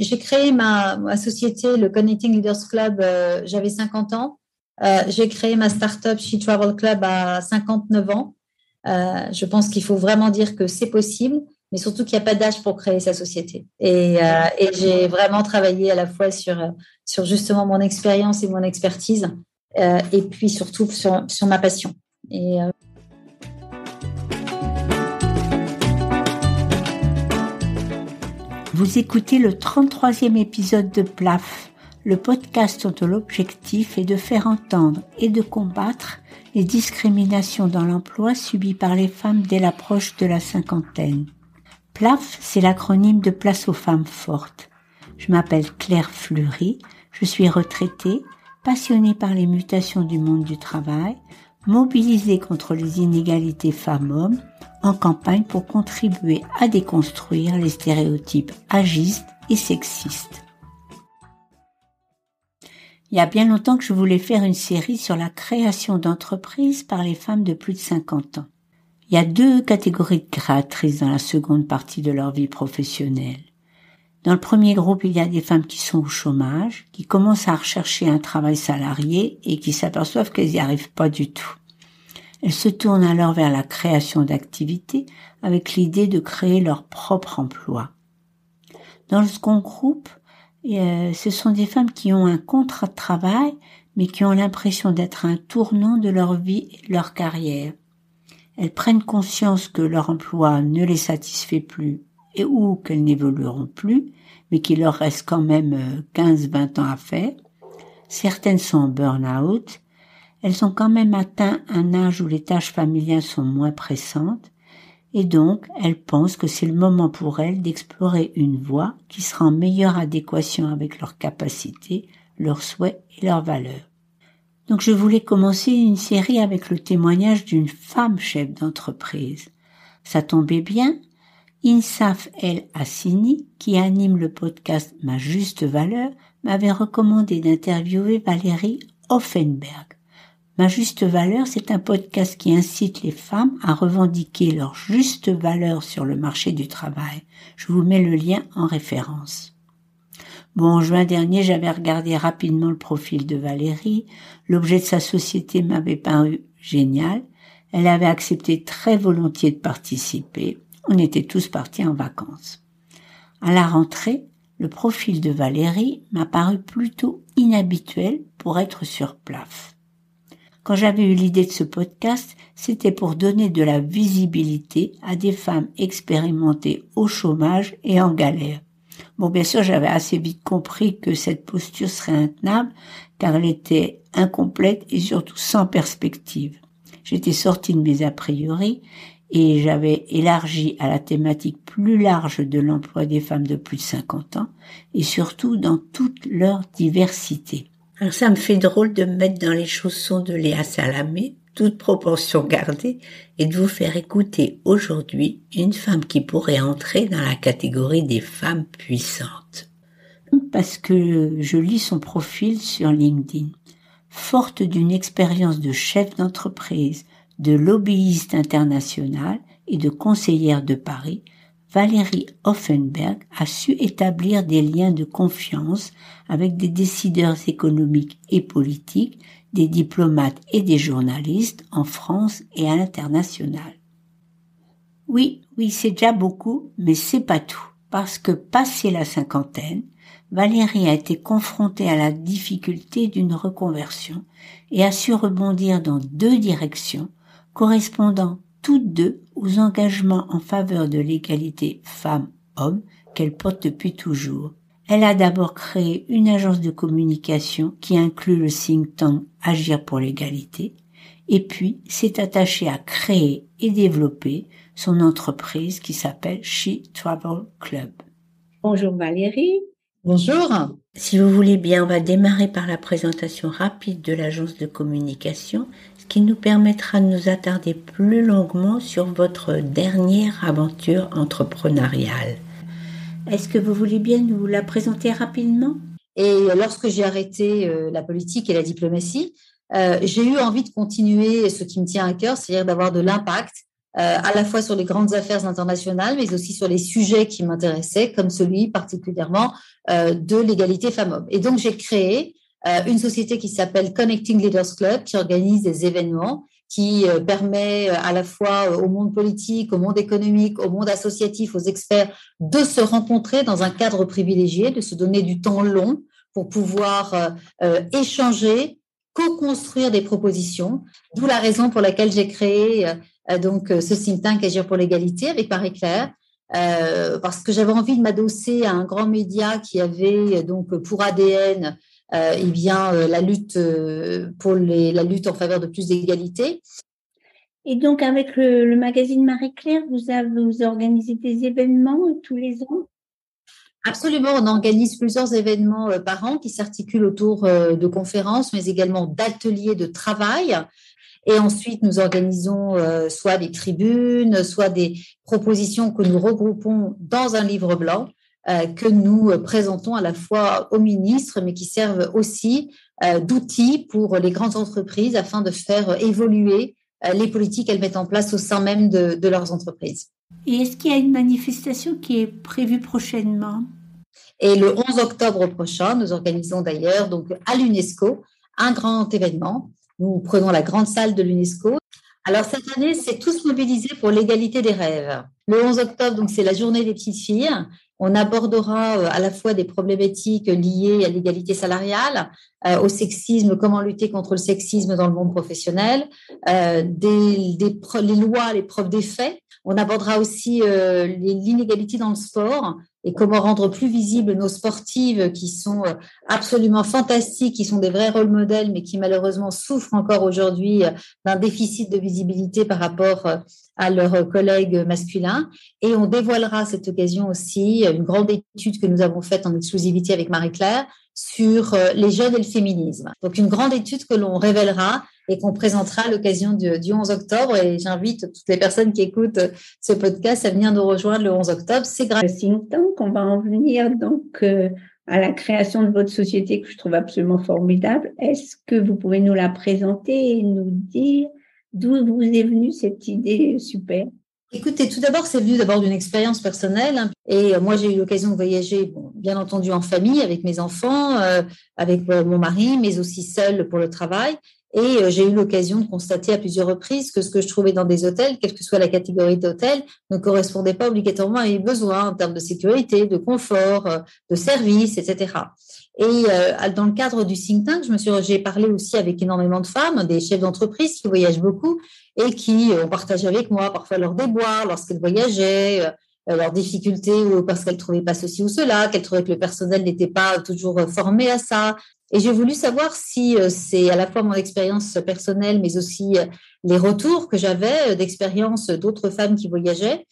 J'ai créé ma, société, le Connecting Leaders Club, euh, j'avais 50 ans. Euh, j'ai créé ma startup She Travel Club à 59 ans. Euh, je pense qu'il faut vraiment dire que c'est possible, mais surtout qu'il n'y a pas d'âge pour créer sa société. Et, j'ai vraiment travaillé à la fois sur, justement mon expérience et mon expertise, et puis surtout sur, ma passion. Vous écoutez le 33e épisode de PLAF, le podcast dont l'objectif est de faire entendre et de combattre les discriminations dans l'emploi subies par les femmes dès l'approche de la cinquantaine. PLAF, c'est l'acronyme de Place aux femmes fortes. Je m'appelle Claire Fleury, je suis retraitée, passionnée par les mutations du monde du travail, mobilisée contre les inégalités femmes-hommes en campagne pour contribuer à déconstruire les stéréotypes agistes et sexistes. Il y a bien longtemps que je voulais faire une série sur la création d'entreprises par les femmes de plus de 50 ans. Il y a deux catégories de créatrices dans la seconde partie de leur vie professionnelle. Dans le premier groupe, il y a des femmes qui sont au chômage, qui commencent à rechercher un travail salarié et qui s'aperçoivent qu'elles n'y arrivent pas du tout. Elles se tournent alors vers la création d'activités avec l'idée de créer leur propre emploi. Dans le second groupe, ce sont des femmes qui ont un contrat de travail, mais qui ont l'impression d'être un tournant de leur vie et de leur carrière. Elles prennent conscience que leur emploi ne les satisfait plus et ou qu'elles n'évolueront plus, mais qu'il leur reste quand même 15-20 euh, ans à faire. Certaines sont en burn-out, elles ont quand même atteint un âge où les tâches familiales sont moins pressantes, et donc elles pensent que c'est le moment pour elles d'explorer une voie qui sera en meilleure adéquation avec leurs capacités, leurs souhaits et leurs valeurs. Donc je voulais commencer une série avec le témoignage d'une femme chef d'entreprise. Ça tombait bien. Insaf El Assini, qui anime le podcast Ma Juste Valeur, m'avait recommandé d'interviewer Valérie Offenberg. Ma juste valeur, c'est un podcast qui incite les femmes à revendiquer leur juste valeur sur le marché du travail. Je vous mets le lien en référence. Bon, en juin dernier, j'avais regardé rapidement le profil de Valérie. L'objet de sa société m'avait paru génial. Elle avait accepté très volontiers de participer. On était tous partis en vacances. À la rentrée, le profil de Valérie m'a paru plutôt inhabituel pour être sur plaf. Quand j'avais eu l'idée de ce podcast, c'était pour donner de la visibilité à des femmes expérimentées au chômage et en galère. Bon, bien sûr, j'avais assez vite compris que cette posture serait intenable, car elle était incomplète et surtout sans perspective. J'étais sortie de mes a priori et j'avais élargi à la thématique plus large de l'emploi des femmes de plus de 50 ans et surtout dans toute leur diversité. Alors ça me fait drôle de me mettre dans les chaussons de Léa Salamé, toute proportion gardée, et de vous faire écouter aujourd'hui une femme qui pourrait entrer dans la catégorie des femmes puissantes. Parce que je lis son profil sur LinkedIn. Forte d'une expérience de chef d'entreprise, de lobbyiste international et de conseillère de Paris, Valérie Offenberg a su établir des liens de confiance avec des décideurs économiques et politiques, des diplomates et des journalistes en France et à l'international. Oui, oui, c'est déjà beaucoup, mais c'est pas tout. Parce que passé la cinquantaine, Valérie a été confrontée à la difficulté d'une reconversion et a su rebondir dans deux directions correspondant toutes deux aux engagements en faveur de l'égalité femmes-hommes qu'elle porte depuis toujours. Elle a d'abord créé une agence de communication qui inclut le think tank Agir pour l'égalité, et puis s'est attachée à créer et développer son entreprise qui s'appelle She Travel Club. Bonjour Valérie. Bonjour. Si vous voulez bien, on va démarrer par la présentation rapide de l'agence de communication qui nous permettra de nous attarder plus longuement sur votre dernière aventure entrepreneuriale. Est-ce que vous voulez bien nous la présenter rapidement? Et lorsque j'ai arrêté euh, la politique et la diplomatie, euh, j'ai eu envie de continuer ce qui me tient à cœur, c'est-à-dire d'avoir de l'impact à la fois sur les grandes affaires internationales, mais aussi sur les sujets qui m'intéressaient, comme celui particulièrement de l'égalité femmes-hommes. Et donc, j'ai créé une société qui s'appelle Connecting Leaders Club, qui organise des événements qui permet à la fois au monde politique, au monde économique, au monde associatif, aux experts de se rencontrer dans un cadre privilégié, de se donner du temps long pour pouvoir échanger, co-construire des propositions, d'où la raison pour laquelle j'ai créé euh, donc euh, ce think tank Agir pour l'égalité avec Marie Claire. Euh, parce que j'avais envie de m'adosser à un grand média qui avait donc pour ADN euh, eh bien la lutte pour la lutte en faveur de plus d'égalité. Et donc avec le, magazine Marie Claire, vous vous organisez des événements tous les ans? Absolument, on organise plusieurs événements euh, par an qui s'articulent autour euh, de conférences, mais également d'ateliers de travail. Et ensuite, nous organisons euh, soit des tribunes, soit des propositions que nous regroupons dans un livre blanc que nous présentons à la fois aux ministres, mais qui servent aussi d'outils pour les grandes entreprises afin de faire évoluer les politiques qu'elles mettent en place au sein même de, de leurs entreprises. Et est-ce qu'il y a une manifestation qui est prévue prochainement? Et le 11 octobre prochain, nous organisons d'ailleurs donc à l'UNESCO un grand événement. Nous prenons la grande salle de l'UNESCO. Alors cette année, c'est tous mobilisés pour l'égalité des rêves. Le 11 octobre, donc c'est la journée des petites filles. On abordera euh, à la fois des problématiques liées à l'égalité salariale, euh, au sexisme, comment lutter contre le sexisme dans le monde professionnel, euh, les lois, les preuves des faits, on abordera aussi euh, l'inégalité dans le sport et comment rendre plus visibles nos sportives qui sont euh, absolument fantastiques, qui sont des vrais rôles modèles, mais qui malheureusement souffrent encore aujourd'hui euh, d'un déficit de visibilité par rapport à leurs collègues masculins. Et on dévoilera à cette occasion aussi une grande étude que nous avons faite en exclusivité avec Marie-Claire sur les jeunes et le féminisme. Donc une grande étude que l'on révélera et qu'on présentera à l'occasion du, 11 octobre. Et j'invite toutes les personnes qui écoutent ce podcast à venir nous rejoindre le 11 octobre. C'est gratuit. Think Tank, on va en venir donc euh, à la création de votre société que je trouve absolument formidable. Est-ce que vous pouvez nous la présenter et nous dire d'où vous est venue cette idée super? Écoutez, tout d'abord, c'est venu d'abord d'une expérience personnelle. Hein. Et euh, moi, j'ai eu l'occasion de voyager, bien entendu, en famille, avec mes enfants, euh, avec mon mari, mais aussi seule pour le travail. Et euh, j'ai eu l'occasion de constater à plusieurs reprises que ce que je trouvais dans des hôtels, quelle que soit la catégorie d'hôtel, ne correspondait pas obligatoirement à mes besoins en termes de sécurité, de confort, euh, de service, etc. Et euh, dans le cadre du think tank, je me suis, j'ai parlé aussi avec énormément de femmes, des chefs d'entreprise qui voyagent beaucoup et qui ont partagé avec moi parfois leurs déboires lorsqu'elles voyageaient, leurs difficultés ou parce qu'elles trouvaient pas ceci ou cela, qu'elles trouvaient que le personnel n'était pas toujours formé à ça, et j'ai voulu savoir si euh, c'est à la fois mon expérience personnelle, mais aussi euh, les retours que j'avais euh, d'expérience d'autres femmes qui voyageaient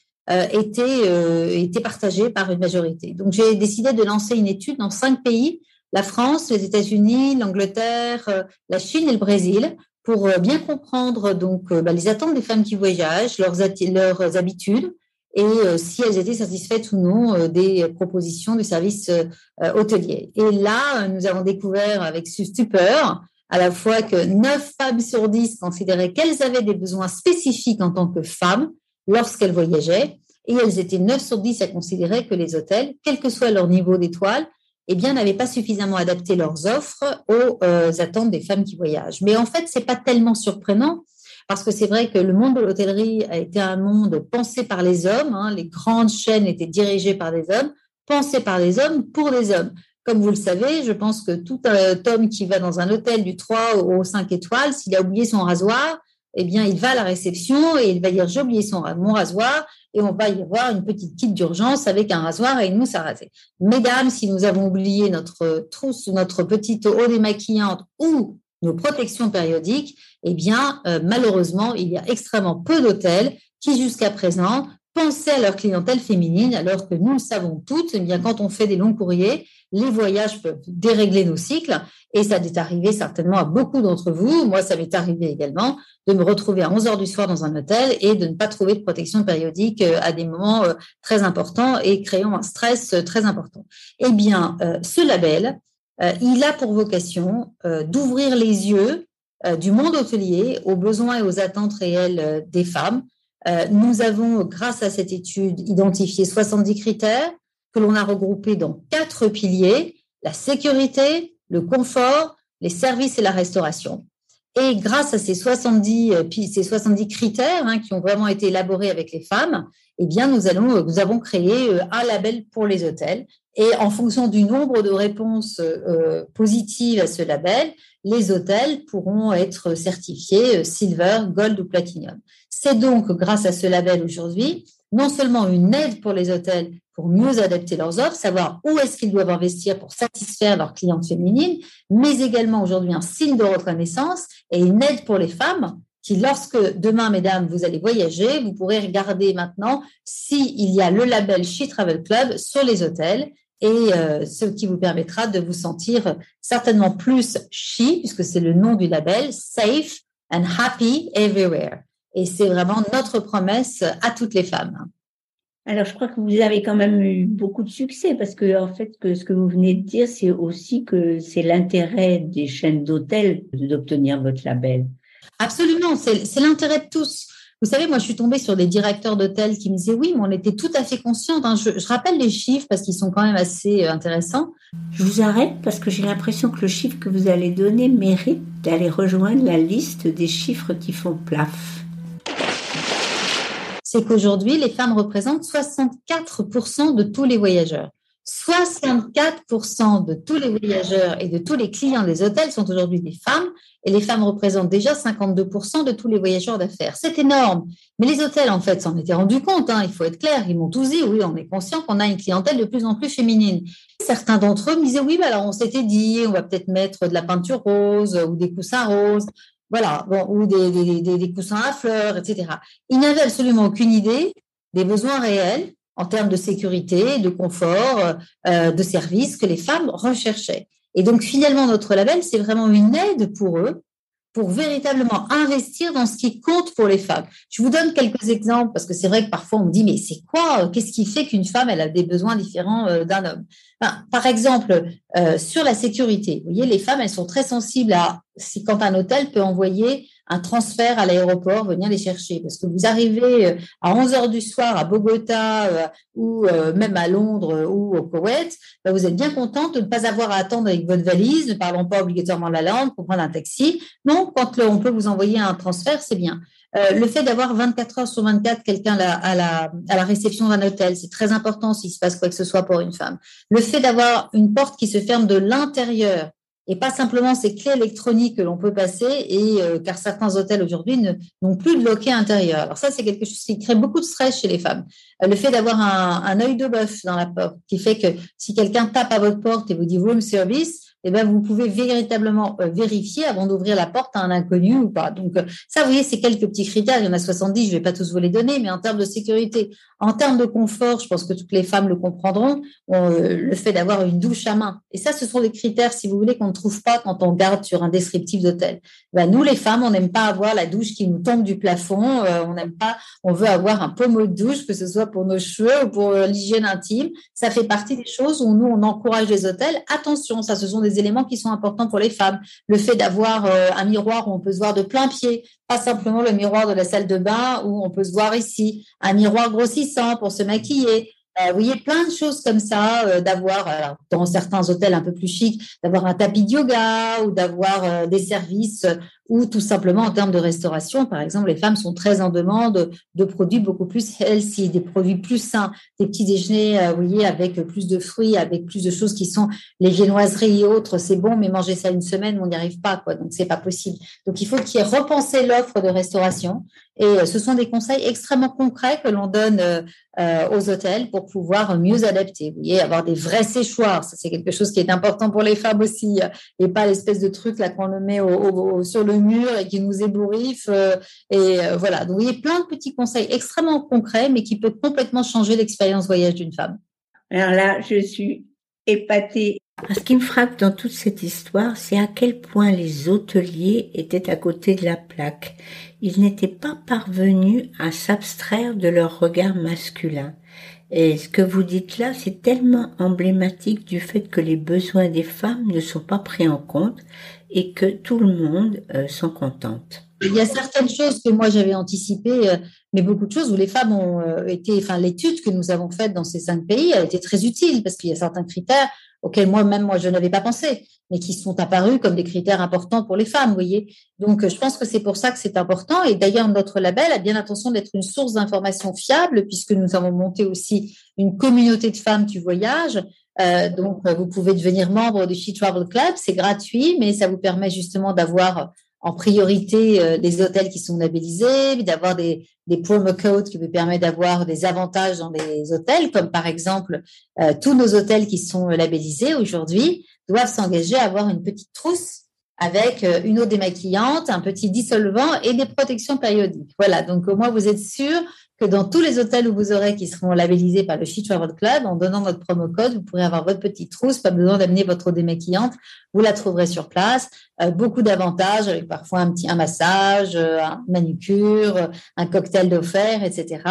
étaient, étaient partagés par une majorité. Donc j'ai décidé de lancer une étude dans cinq pays, la France, les États-Unis, l'Angleterre, la Chine et le Brésil, pour bien comprendre donc bah, les attentes des femmes qui voyagent, leurs, leurs habitudes, et euh, si elles étaient satisfaites ou non euh, des propositions du service euh, hôtelier. Et là, nous avons découvert avec stupeur à la fois que 9 femmes sur 10 considéraient qu'elles avaient des besoins spécifiques en tant que femmes lorsqu'elles voyageaient, et elles étaient 9 sur 10 à considérer que les hôtels, quel que soit leur niveau d'étoile, eh bien, n'avaient pas suffisamment adapté leurs offres aux attentes des femmes qui voyagent. Mais en fait, c'est pas tellement surprenant parce que c'est vrai que le monde de l'hôtellerie a été un monde pensé par les hommes, hein, les grandes chaînes étaient dirigées par des hommes, pensées par des hommes pour des hommes. Comme vous le savez, je pense que tout homme qui va dans un hôtel du 3 au 5 étoiles, s'il a oublié son rasoir, eh bien, il va à la réception et il va dire j'ai oublié mon rasoir et on va y avoir une petite kit d'urgence avec un rasoir et une mousse à raser. Mesdames, si nous avons oublié notre trousse, notre petite eau démaquillante ou nos protections périodiques, eh bien, euh, malheureusement, il y a extrêmement peu d'hôtels qui, jusqu'à présent, pensaient à leur clientèle féminine, alors que nous le savons toutes, eh bien, quand on fait des longs courriers, les voyages peuvent dérégler nos cycles, et ça est arrivé certainement à beaucoup d'entre vous. Moi, ça m'est arrivé également de me retrouver à 11 heures du soir dans un hôtel et de ne pas trouver de protection périodique euh, à des moments euh, très importants et créant un stress très important. Eh bien, ce label, il a pour vocation euh, d'ouvrir les yeux euh, du monde hôtelier aux besoins et aux attentes réelles des femmes, Euh, nous avons, grâce à cette étude, identifié 70 critères que l'on a regroupés dans quatre piliers, la sécurité, le confort, les services et la restauration. Et grâce à ces 70, euh, ces 70 critères hein, qui ont vraiment été élaborés avec les femmes, eh bien, nous, allons, nous avons créé un label pour les hôtels. Et en fonction du nombre de réponses positives à ce label, les hôtels pourront être certifiés Silver, Gold ou Platinum. C'est donc grâce à ce label aujourd'hui non seulement une aide pour les hôtels pour mieux adapter leurs offres, savoir où est-ce qu'ils doivent investir pour satisfaire leurs clientes féminines, mais également aujourd'hui un signe de reconnaissance et une aide pour les femmes qui, lorsque demain, mesdames, vous allez voyager, vous pourrez regarder maintenant s'il y a le label She Travel Club sur les hôtels et euh, ce qui vous permettra de vous sentir certainement plus she, puisque c'est le nom du label, safe and happy everywhere. Et c'est vraiment notre promesse à toutes les femmes. Alors, je crois que vous avez quand même eu beaucoup de succès parce que, en fait, que ce que vous venez de dire, c'est aussi que c'est l'intérêt des chaînes d'hôtels d'obtenir votre label. Absolument, c'est l'intérêt de tous. Vous savez, moi, je suis tombée sur des directeurs d'hôtels qui me disaient oui, mais on était tout à fait conscients. Hein. Je, je, rappelle les chiffres parce qu'ils sont quand même assez euh, intéressants. Je vous arrête parce que j'ai l'impression que le chiffre que vous allez donner mérite d'aller rejoindre la liste des chiffres qui font plaf c'est qu'aujourd'hui, les femmes représentent 64% de tous les voyageurs. 64% de tous les voyageurs et de tous les clients des hôtels sont aujourd'hui des femmes et les femmes représentent déjà 52% de tous les voyageurs d'affaires. C'est énorme. Mais les hôtels, en fait, s'en étaient rendus compte. Hein, il faut être clair. Ils m'ont tous dit, oui, on est conscient qu'on a une clientèle de plus en plus féminine. Certains d'entre eux me disaient, oui, mais alors on s'était dit, on va peut-être mettre de la peinture rose ou des coussins roses voilà, ou des, des, coussins à fleurs, etc. Ils n'avaient absolument aucune idée des besoins réels en termes de sécurité, de confort, euh, de services que les femmes recherchaient. Et donc finalement, notre label, c'est vraiment une aide pour eux pour véritablement investir dans ce qui compte pour les femmes. Je vous donne quelques exemples parce que c'est vrai que parfois on me dit mais c'est quoi euh, Qu'est-ce qui fait qu'une femme elle a des besoins différents euh, d'un homme? Par exemple, euh, sur la sécurité, vous voyez, les femmes elles sont très sensibles à si quand un hôtel peut envoyer un transfert à l'aéroport, venir les chercher. Parce que vous arrivez euh, à 11 heures du soir à Bogota euh, ou euh, même à Londres ou au Koweït, bah, vous êtes bien contente de ne pas avoir à attendre avec votre valise, ne parlons pas obligatoirement la langue pour prendre un taxi. Non, quand on peut vous envoyer un transfert, c'est bien. le fait d'avoir 24 heures sur 24 quelqu'un à la, à la réception d'un hôtel, c'est très important s'il se passe quoi que ce soit pour une femme. Le fait d'avoir une porte qui se ferme de l'intérieur et pas simplement ces clés électroniques que l'on peut passer, et euh, car certains hôtels aujourd'hui n'ont plus de loquet intérieur. Alors ça, c'est quelque chose qui crée beaucoup de stress chez les femmes. Euh, le fait d'avoir un, un œil de bœuf dans la porte, qui fait que si quelqu'un tape à votre porte et vous dit room service, eh ben, vous pouvez véritablement euh, vérifier avant d'ouvrir la porte à un inconnu ou pas. Donc, euh, ça, vous voyez, c'est quelques petits critères. Il y en a 70, je vais pas tous vous les donner, mais en termes de sécurité, en termes de confort, je pense que toutes les femmes le comprendront, euh, le fait d'avoir une douche à main. Et ça, ce sont des critères, si vous voulez, qu'on ne trouve pas quand on garde sur un descriptif d'hôtel. Ben, nous, les femmes, on n'aime pas avoir la douche qui nous tombe du plafond. on n'aime pas, on veut avoir un pommeau de douche, que ce soit pour nos cheveux ou pour l'hygiène intime. Ça fait partie des choses où nous, on encourage les hôtels. Attention, ça, ce sont des éléments qui sont importants pour les femmes. Le fait d'avoir euh, un miroir où on peut se voir de plein pied, pas simplement le miroir de la salle de bain où on peut se voir ici, un miroir pour se maquiller, euh, vous voyez, plein de choses comme ça, euh, d'avoir, dans certains hôtels un peu plus chics, d'avoir un tapis de yoga ou d'avoir des services ou tout simplement en termes de restauration. Par exemple, les femmes sont très en demande de produits beaucoup plus healthy, des produits plus sains, des petits déjeuners, euh, vous voyez, avec plus de fruits, avec plus de choses qui sont les viennoiseries et autres. C'est bon, mais manger ça une semaine, on n'y arrive pas, quoi. Donc, c'est pas possible. Donc, il faut qu'il y ait repensé l'offre de restauration. Et euh, ce sont des conseils extrêmement concrets que l'on donne euh, aux hôtels pour pouvoir mieux adapter. Vous voyez, avoir des vrais séchoirs. Ça, c'est quelque chose qui est important pour les femmes aussi. Et pas l'espèce de truc là qu'on le met au, sur le mur et qui nous ébouriffe. Euh, et euh, voilà, donc il y a plein de petits conseils extrêmement concrets, mais qui peuvent complètement changer l'expérience voyage d'une femme. Alors là, je suis épatée. Ce qui me frappe dans toute cette histoire, c'est à quel point les hôteliers étaient à côté de la plaque. Ils n'étaient pas parvenus à s'abstraire de leur regard masculin. Et ce que vous dites là, c'est tellement emblématique du fait que les besoins des femmes ne sont pas pris en compte et que tout le monde euh, s'en contente. Il y a certaines choses que moi j'avais anticipées, euh, mais beaucoup de choses où les femmes ont euh, été, enfin l'étude que nous avons faite dans ces cinq pays a été très utile parce qu'il y a certains critères auxquels moi-même moi je n'avais pas pensé, mais qui sont apparus comme des critères importants pour les femmes, vous voyez. Donc je pense que c'est pour ça que c'est important. Et d'ailleurs notre label a bien l'intention d'être une source d'information fiable puisque nous avons monté aussi une communauté de femmes du voyage. Euh, donc vous pouvez devenir membre du She Travel Club, c'est gratuit, mais ça vous permet justement d'avoir en priorité euh, les hôtels qui sont labellisés, d'avoir des, des promo codes qui vous permettent d'avoir des avantages dans les hôtels, comme par exemple euh, tous nos hôtels qui sont labellisés aujourd'hui doivent s'engager à avoir une petite trousse avec euh, une eau démaquillante, un petit dissolvant et des protections périodiques. Voilà, donc au moins vous êtes sûr que dans tous les hôtels où vous aurez qui seront labellisés par le She Travel Club, en donnant votre promo code, vous pourrez avoir votre petite trousse, pas besoin d'amener votre eau démaquillante, vous la trouverez sur place. Euh, beaucoup d'avantages avec parfois un petit un massage, euh, un manucure, un cocktail d'offert, etc.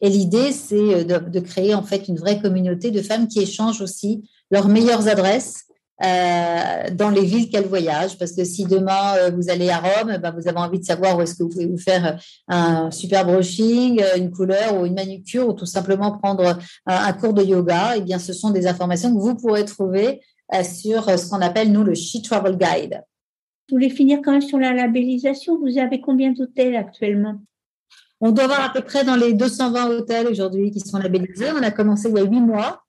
Et l'idée, c'est de, de, créer en fait une vraie communauté de femmes qui échangent aussi leurs meilleures adresses euh, dans les villes qu'elle voyage. Parce que si demain euh, vous allez à Rome, ben, vous avez envie de savoir où est-ce que vous pouvez vous faire euh, un super brushing, une couleur ou une manucure, ou tout simplement prendre un, cours de yoga. Et eh bien, ce sont des informations que vous pourrez trouver sur ce qu'on appelle nous le She Travel Guide. Vous voulez finir quand même sur la labellisation? Vous avez combien d'hôtels actuellement? On doit avoir à peu près dans les 220 hôtels aujourd'hui qui sont labellisés. On a commencé il y a huit mois.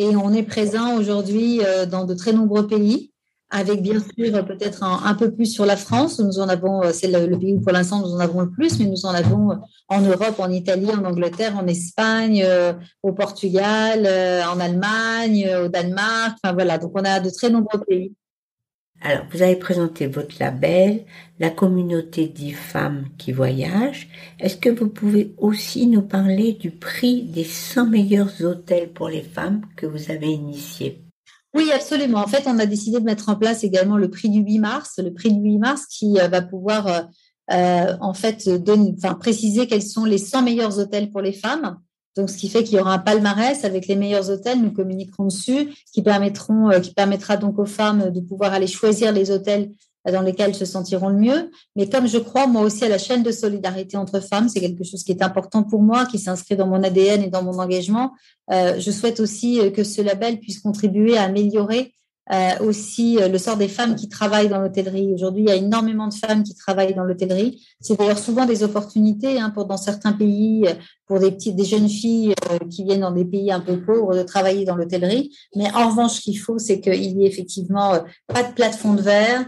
Et on est présent aujourd'hui euh, dans de très nombreux pays, avec bien sûr peut-être un, peu plus sur la France. Nous en avons, euh, c'est le, pays où pour l'instant nous en avons le plus, mais nous en avons en Europe, en Italie, en Angleterre, en Espagne, euh, au Portugal, en Allemagne, au Danemark. Enfin voilà, donc on a de très nombreux pays. Alors, vous avez présenté votre label, la communauté dit femmes qui voyagent. Est-ce que vous pouvez aussi nous parler du prix des 100 meilleurs hôtels pour les femmes que vous avez initié oui, absolument. En fait, on a décidé de mettre en place également le prix du 8 mars, le prix du 8 mars qui euh, va pouvoir euh, euh, en fait donner, enfin, préciser quels sont les 100 meilleurs hôtels pour les femmes. Donc, ce qui fait qu'il y aura un palmarès avec les meilleurs hôtels. Nous communiquerons dessus, qui permettront, euh, qui permettra donc aux femmes de pouvoir aller choisir les hôtels dans lesquels elles se sentiront le mieux. Mais comme je crois moi aussi à la chaîne de solidarité entre femmes, c'est quelque chose qui est important pour moi, qui s'inscrit dans mon ADN et dans mon engagement. Euh, je souhaite aussi euh, que ce label puisse contribuer à améliorer euh, aussi euh, le sort des femmes qui travaillent dans l'hôtellerie. Aujourd'hui, il y a énormément de femmes qui travaillent dans l'hôtellerie. C'est d'ailleurs souvent des opportunités hein, pour dans certains pays, euh, pour des petites, des jeunes filles qui viennent dans des pays un peu pauvres de travailler dans l'hôtellerie. Mais en revanche, ce qu'il faut, c'est qu'il y ait effectivement pas de plafond de verre,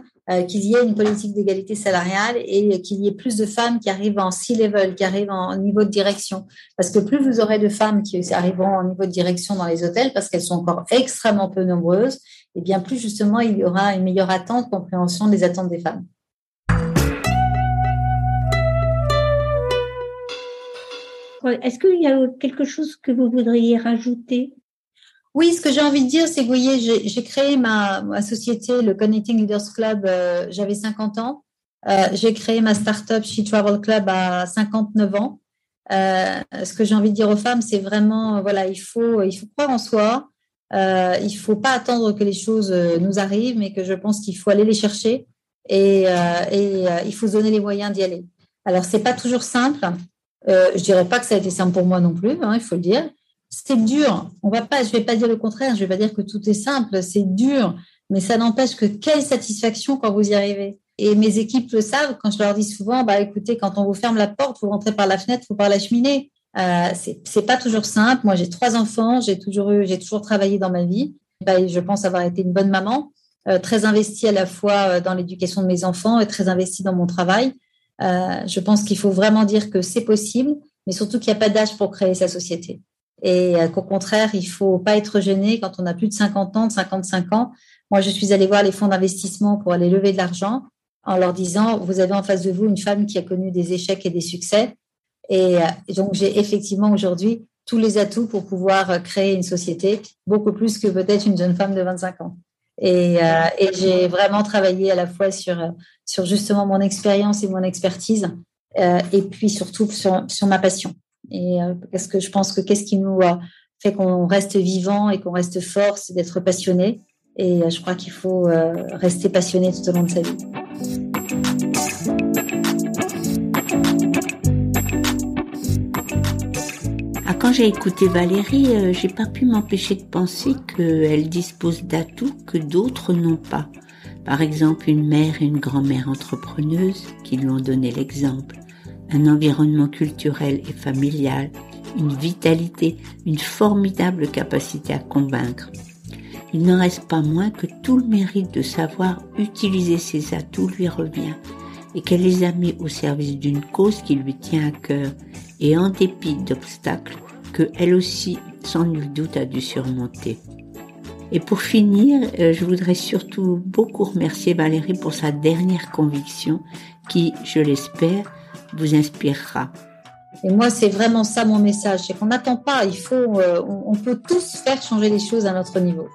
qu'il y ait une politique d'égalité salariale et qu'il y ait plus de femmes qui arrivent en C-level, qui arrivent en niveau de direction. Parce que plus vous aurez de femmes qui arriveront en niveau de direction dans les hôtels, parce qu'elles sont encore extrêmement peu nombreuses, et bien plus justement il y aura une meilleure attente, compréhension des attentes des femmes. Est-ce qu'il y a quelque chose que vous voudriez rajouter? Oui, ce que j'ai envie de dire, c'est que vous voyez, j'ai créé ma, société, le Connecting Leaders Club, euh, j'avais 50 ans. Euh, j'ai créé ma startup She Travel Club à 59 ans. Euh, ce que j'ai envie de dire aux femmes, c'est vraiment, voilà, il faut, il faut croire en soi, euh, il faut pas attendre que les choses euh, nous arrivent, mais que je pense qu'il faut aller les chercher et, euh, et euh, il faut se donner les moyens d'y aller. Alors, c'est pas toujours simple. Euh, je dirais pas que ça a été simple pour moi non plus, hein, il faut le dire. C'est dur. On va pas, je vais pas dire le contraire. Je vais pas dire que tout est simple. C'est dur, mais ça n'empêche que quelle satisfaction quand vous y arrivez. Et mes équipes le savent quand je leur dis souvent, bah écoutez, quand on vous ferme la porte, vous rentrez par la fenêtre ou par la cheminée. Euh, c'est pas toujours simple. Moi, j'ai trois enfants, j'ai toujours eu, j'ai toujours travaillé dans ma vie. Bah, je pense avoir été une bonne maman, euh, très investie à la fois euh, dans l'éducation de mes enfants et très investie dans mon travail. Euh, je pense qu'il faut vraiment dire que c'est possible, mais surtout qu'il n'y a pas d'âge pour créer sa société. Et euh, qu'au contraire, il faut pas être gêné quand on a plus de 50 ans, de 55 ans. Moi, je suis allée voir les fonds d'investissement pour aller lever de l'argent en leur disant, vous avez en face de vous une femme qui a connu des échecs et des succès et euh, donc, j'ai effectivement aujourd'hui tous les atouts pour pouvoir euh, créer une société, beaucoup plus que peut-être une jeune femme de 25 ans. Et, euh, et j'ai vraiment travaillé à la fois sur, sur justement mon expérience et mon expertise, et puis surtout sur, sur ma passion. Et parce que je pense que qu'est-ce qui nous fait qu'on reste vivant et qu'on reste fort, c'est d'être passionné. Et je crois qu'il faut rester passionné tout au long de sa vie. Quand j'ai écouté Valérie, euh, j'ai pas pu m'empêcher de penser qu'elle dispose d'atouts que d'autres n'ont pas. Par exemple, une mère et une grand-mère entrepreneuses qui lui ont donné l'exemple, un environnement culturel et familial, une vitalité, une formidable capacité à convaincre. Il n'en reste pas moins que tout le mérite de savoir utiliser ses atouts lui revient et qu'elle les a mis au service d'une cause qui lui tient à cœur et en dépit d'obstacles que elle aussi, sans nul doute, a dû surmonter. Et pour finir, euh, je voudrais surtout beaucoup remercier Valérie pour sa dernière conviction qui, je l'espère, vous inspirera. Et moi, c'est vraiment ça mon message, c'est qu'on n'attend pas, il faut, euh, on peut tous faire changer les choses à notre niveau.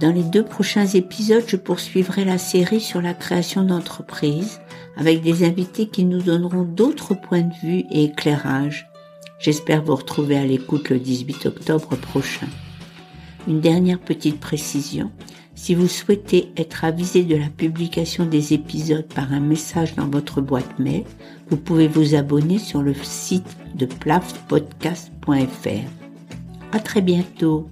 Dans les deux prochains épisodes, je poursuivrai la série sur la création d'entreprises avec des invités qui nous donneront d'autres points de vue et éclairages. J'espère vous retrouver à l'écoute le 18 octobre prochain. Une dernière petite précision. Si vous souhaitez être avisé de la publication des épisodes par un message dans votre boîte mail, vous pouvez vous abonner sur le site de plafpodcast.fr. À très bientôt.